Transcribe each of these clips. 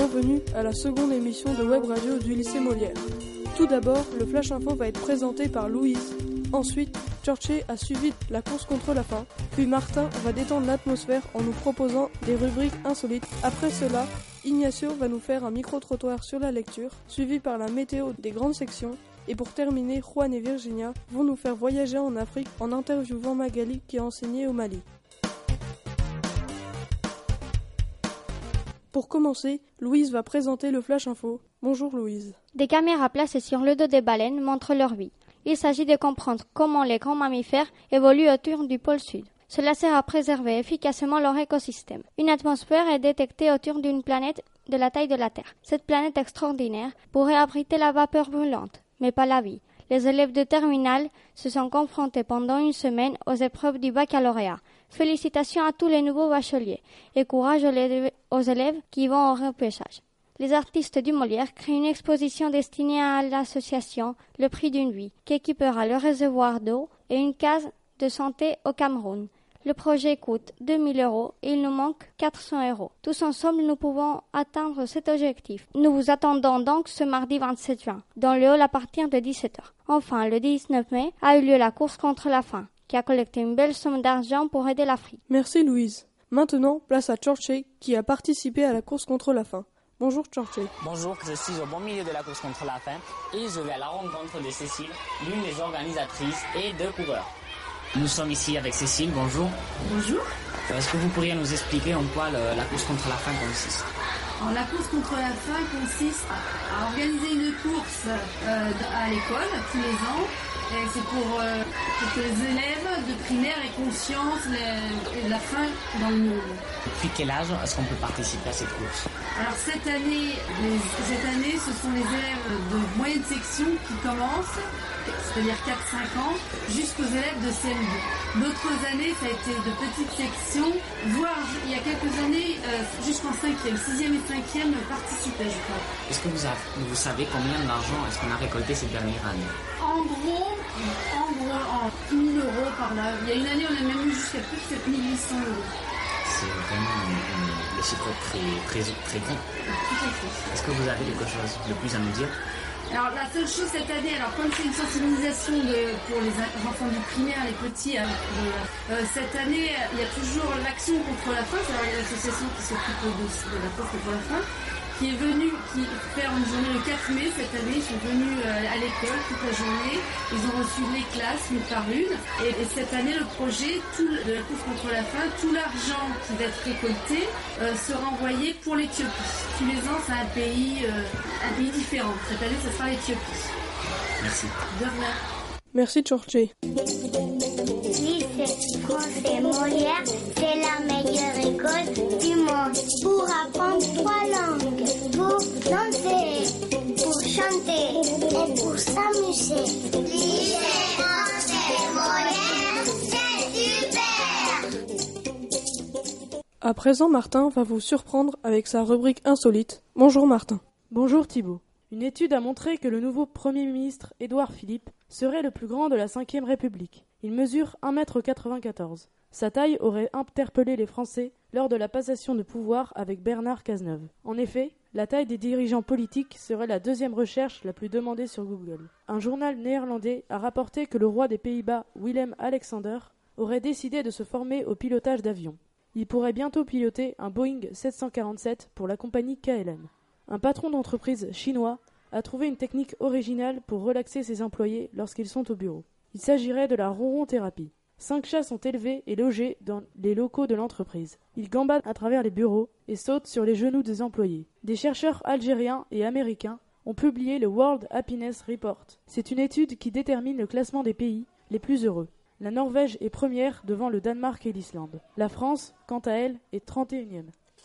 bienvenue à la seconde émission de web radio du lycée Molière. Tout d'abord, le Flash Info va être présenté par Louise. Ensuite, Churchy a suivi la course contre la faim. Puis Martin va détendre l'atmosphère en nous proposant des rubriques insolites. Après cela, Ignacio va nous faire un micro-trottoir sur la lecture, suivi par la météo des grandes sections. Et pour terminer, Juan et Virginia vont nous faire voyager en Afrique en interviewant Magali qui a enseigné au Mali. Pour commencer, Louise va présenter le Flash Info. Bonjour Louise. Des caméras placées sur le dos des baleines montrent leur vie. Il s'agit de comprendre comment les grands mammifères évoluent autour du pôle sud. Cela sert à préserver efficacement leur écosystème. Une atmosphère est détectée autour d'une planète de la taille de la Terre. Cette planète extraordinaire pourrait abriter la vapeur brûlante, mais pas la vie. Les élèves de terminale se sont confrontés pendant une semaine aux épreuves du baccalauréat. Félicitations à tous les nouveaux bacheliers et courage aux élèves qui vont au repêchage. Les artistes du Molière créent une exposition destinée à l'association Le Prix d'une vie, qui équipera le réservoir d'eau et une case de santé au Cameroun. Le projet coûte 2000 euros et il nous manque 400 euros. Tous ensemble, nous pouvons atteindre cet objectif. Nous vous attendons donc ce mardi 27 juin, dans le hall à partir de 17h. Enfin, le 19 mai a eu lieu la course contre la faim qui a collecté une belle somme d'argent pour aider l'Afrique. Merci Louise. Maintenant, place à Chorche qui a participé à la course contre la faim. Bonjour Chorche. Bonjour, je suis au bon milieu de la course contre la faim et je vais à la rencontre de Cécile, l'une des organisatrices et de coureurs. Nous sommes ici avec Cécile, bonjour. Bonjour. Est-ce que vous pourriez nous expliquer en quoi la course contre la faim consiste? La course contre la faim consiste à organiser une course euh, à l'école tous les ans c'est pour, euh, pour, que les élèves de primaire aient conscience de la faim dans le monde. Depuis quel âge est-ce qu'on peut participer à cette course? Alors cette année, cette année, ce sont les élèves de moyenne section qui commencent, c'est-à-dire 4-5 ans, jusqu'aux élèves de CM2. D'autres années, ça a été de petites sections, voire il y a quelques années, euh, jusqu'en 5e, 6e et 5e participaient, je crois. Est-ce que vous, avez, vous savez combien d'argent est-ce qu'on a récolté cette dernière année En gros, en gros, en 1000 euros par là. Il y a une année, on a même eu jusqu'à plus de 7800 euros. C'est vraiment des chiffres très, très, très grands. Est-ce que vous avez quelque chose de plus à nous dire? Alors la seule chose cette année, alors comme c'est une sensibilisation pour les enfants du primaire, les petits, euh, euh, cette année il y a toujours l'action contre la faim, c'est l'association qui s'occupe de, de, la force contre la faim qui est venu, qui fait une journée le 4 mai cette année. Ils sont venus euh, à l'école toute la journée. Ils ont reçu les classes une par une. Et, cette année, le projet tout, de la course contre la faim, tout l'argent qui va être récolté euh, sera envoyé pour l'Éthiopie. Tous les ans, c'est un pays, euh, un pays différent. Cette année, ce sera l'Éthiopie. Merci. De rien. Merci, Georgie. Lycée français Molière, c'est la meilleure école du monde. Pour apprendre trois langues, pour danser, pour chanter et pour s'amuser. À présent, Martin va vous surprendre avec sa rubrique insolite. Bonjour Martin. Bonjour Thibault. Une étude a montré que le nouveau Premier ministre Édouard Philippe serait le plus grand de la Ve République. Il mesure 1m94. Sa taille aurait interpellé les Français lors de la passation de pouvoir avec Bernard Cazeneuve. En effet, la taille des dirigeants politiques serait la deuxième recherche la plus demandée sur Google. Un journal néerlandais a rapporté que le roi des Pays-Bas, Willem Alexander, aurait décidé de se former au pilotage d'avions. Il pourrait bientôt piloter un Boeing 747 pour la compagnie KLM. Un patron d'entreprise chinois a trouvé une technique originale pour relaxer ses employés lorsqu'ils sont au bureau. Il s'agirait de la ronron-thérapie. Cinq chats sont élevés et logés dans les locaux de l'entreprise. Ils gambadent à travers les bureaux et sautent sur les genoux des employés. Des chercheurs algériens et américains ont publié le World Happiness Report. C'est une étude qui détermine le classement des pays les plus heureux. La Norvège est première devant le Danemark et l'Islande. La France, quant à elle, est 31e.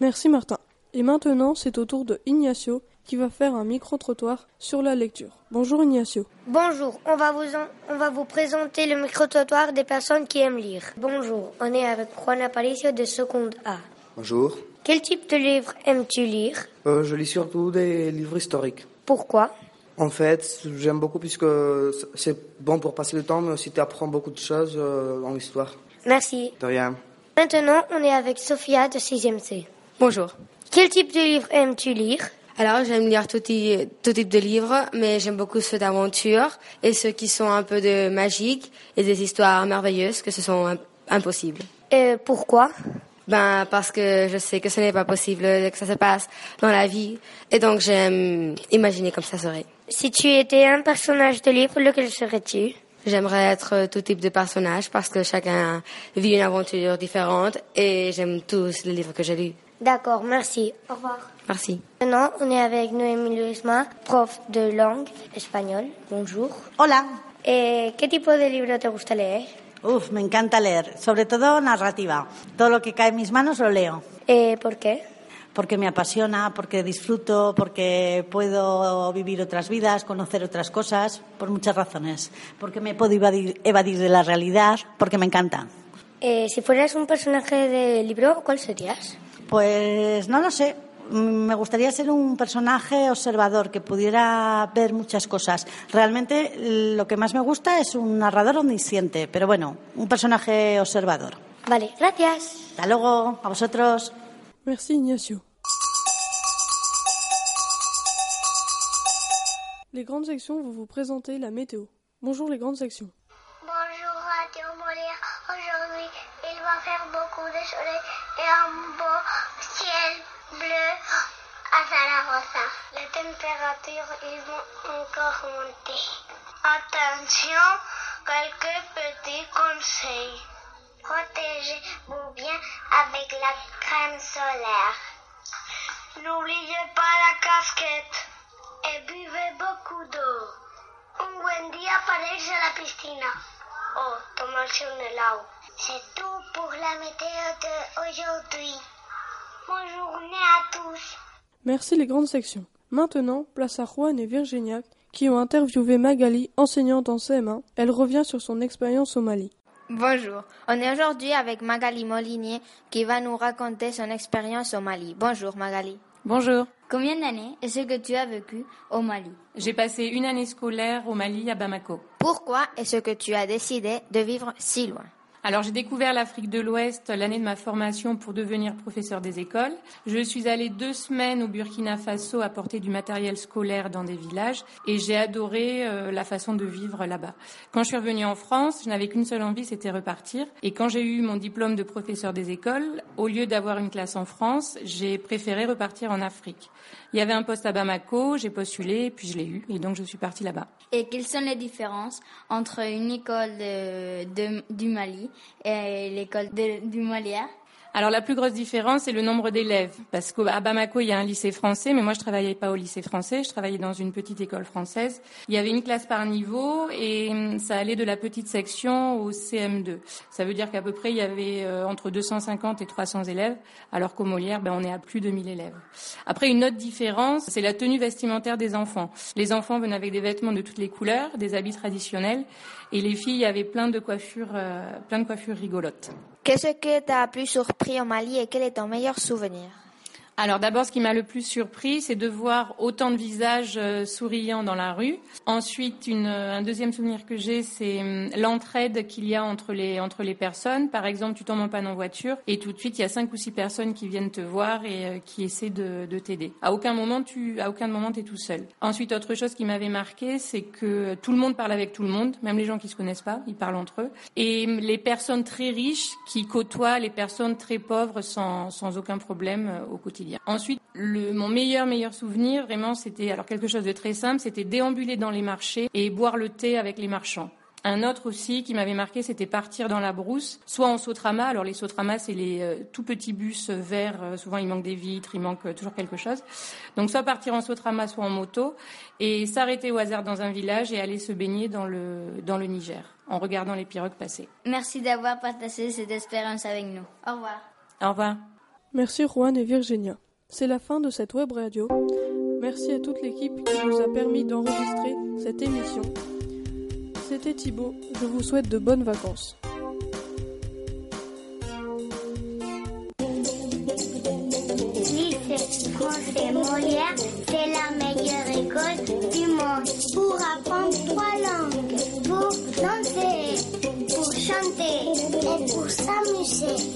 Merci Martin. Et maintenant, c'est au tour de Ignacio qui va faire un micro-trottoir sur la lecture. Bonjour Ignacio. Bonjour, on va vous, on va vous présenter le micro-trottoir des personnes qui aiment lire. Bonjour, on est avec Juan Aparicio de seconde A. Bonjour. Quel type de livre aimes-tu lire? Euh, Je lis surtout des livres historiques. Pourquoi? En fait, j'aime beaucoup puisque c'est bon pour passer le temps, mais aussi tu apprends beaucoup de choses euh, en histoire. Merci. De rien. Maintenant, on est avec Sophia de 6e C. Bonjour. Quel type de livre aimes-tu lire? Alors, j'aime lire tout, ty- tout type de livres, mais j'aime beaucoup ceux d'aventure et ceux qui sont un peu de magique et des histoires merveilleuses que ce sont im- impossibles. Et pourquoi? Ben, parce que je sais que ce n'est pas possible que ça se passe dans la vie et donc j'aime imaginer comme ça serait. Si tu étais un personnage de livre, lequel serais-tu? J'aimerais être tout type de personnage parce que chacun vit une aventure différente et j'aime tous les livres que j'ai lus. D'accord, merci. Au revoir. Merci. Maintenant, on est avec Noémie Luisma, prof de langue espagnole. Bonjour. Hola. Eh, ¿Qué tipo de libro te gusta leer? Uf, me encanta leer, sobre todo narrativa. Todo lo que cae en mis manos lo leo. Eh, ¿Por qué? Porque me apasiona, porque disfruto, porque puedo vivir otras vidas, conocer otras cosas, por muchas razones. Porque me puedo evadir, evadir de la realidad, porque me encanta. Eh, si fueras un personaje de libro, ¿cuál serías? Pues no lo sé. Me gustaría ser un personaje observador que pudiera ver muchas cosas. Realmente lo que más me gusta es un narrador omnisciente, pero bueno, un personaje observador. Vale, gracias. Hasta luego, a vosotros. Merci Ignacio. Les grandes sections vont vous présenter la météo. Bonjour les grandes sections. Ils vont encore monter. Attention, quelques petits conseils. Protégez-vous bien avec la crème solaire. N'oubliez pas la casquette et buvez beaucoup d'eau. Un buen día para irse a la piscina o tomarse un helado. C'est tout pour la météo d'aujourd'hui. Bonne journée à tous. Merci les grandes sections. Maintenant, place à Juan et Virginia qui ont interviewé Magali, enseignante en CM1. Elle revient sur son expérience au Mali. Bonjour, on est aujourd'hui avec Magali Molinier qui va nous raconter son expérience au Mali. Bonjour Magali. Bonjour. Combien d'années est-ce que tu as vécu au Mali? J'ai passé une année scolaire au Mali, à Bamako. Pourquoi est-ce que tu as décidé de vivre si loin? Alors j'ai découvert l'Afrique de l'Ouest l'année de ma formation pour devenir professeur des écoles. Je suis allée deux semaines au Burkina Faso apporter du matériel scolaire dans des villages et j'ai adoré euh, la façon de vivre là-bas. Quand je suis revenue en France, je n'avais qu'une seule envie, c'était repartir. Et quand j'ai eu mon diplôme de professeur des écoles, au lieu d'avoir une classe en France, j'ai préféré repartir en Afrique. Il y avait un poste à Bamako, j'ai postulé, puis je l'ai eu, et donc je suis partie là-bas. Et quelles sont les différences entre une école du Mali et l'école du Molière Alors la plus grosse différence, c'est le nombre d'élèves. Parce qu'à Bamako, il y a un lycée français, mais moi je travaillais pas au lycée français, je travaillais dans une petite école française. Il y avait une classe par niveau et hum, ça allait de la petite section au CM2. Ça veut dire qu'à peu près, il y avait euh, entre 250 et 300 élèves, alors qu'au Molière, ben, on est à plus de 1000 élèves. Après, une autre différence, c'est la tenue vestimentaire des enfants. Les enfants venaient avec des vêtements de toutes les couleurs, des habits traditionnels, et les filles avaient plein de coiffures, euh, plein de coiffures rigolotes. Qu'est-ce que t'as plus surpris au Mali et quel est ton meilleur souvenir? Alors d'abord, ce qui m'a le plus surpris, c'est de voir autant de visages euh, souriants dans la rue. Ensuite, une, un deuxième souvenir que j'ai, c'est hum, l'entraide qu'il y a entre les entre les personnes. Par exemple, tu tombes en panne en voiture et tout de suite, il y a cinq ou six personnes qui viennent te voir et euh, qui essaient de, de t'aider. À aucun moment, tu à aucun moment, t'es tout seul. Ensuite, autre chose qui m'avait marqué, c'est que tout le monde parle avec tout le monde, même les gens qui se connaissent pas, ils parlent entre eux. Et hum, les personnes très riches qui côtoient les personnes très pauvres sans sans aucun problème euh, au quotidien. Ensuite, le, mon meilleur meilleur souvenir, vraiment, c'était alors quelque chose de très simple, c'était déambuler dans les marchés et boire le thé avec les marchands. Un autre aussi qui m'avait marqué, c'était partir dans la brousse, soit en sautrama. Alors les sautramas, c'est les euh, tout petits bus verts. euh, souvent, il manque des vitres, il manque euh, toujours quelque chose. Donc, soit partir en sautrama, soit en moto, et s'arrêter au hasard dans un village et aller se baigner dans le dans le Niger, en regardant les pirogues passer. Merci d'avoir partagé cette expérience avec nous. Au revoir. Au revoir. Merci Juan et Virginia. C'est la fin de cette web radio. Merci à toute l'équipe qui nous a permis d'enregistrer cette émission. C'était Thibaut, je vous souhaite de bonnes vacances. Français Molière, c'est la meilleure école du monde. Pour apprendre trois langues, pour danser, pour chanter et pour s'amuser.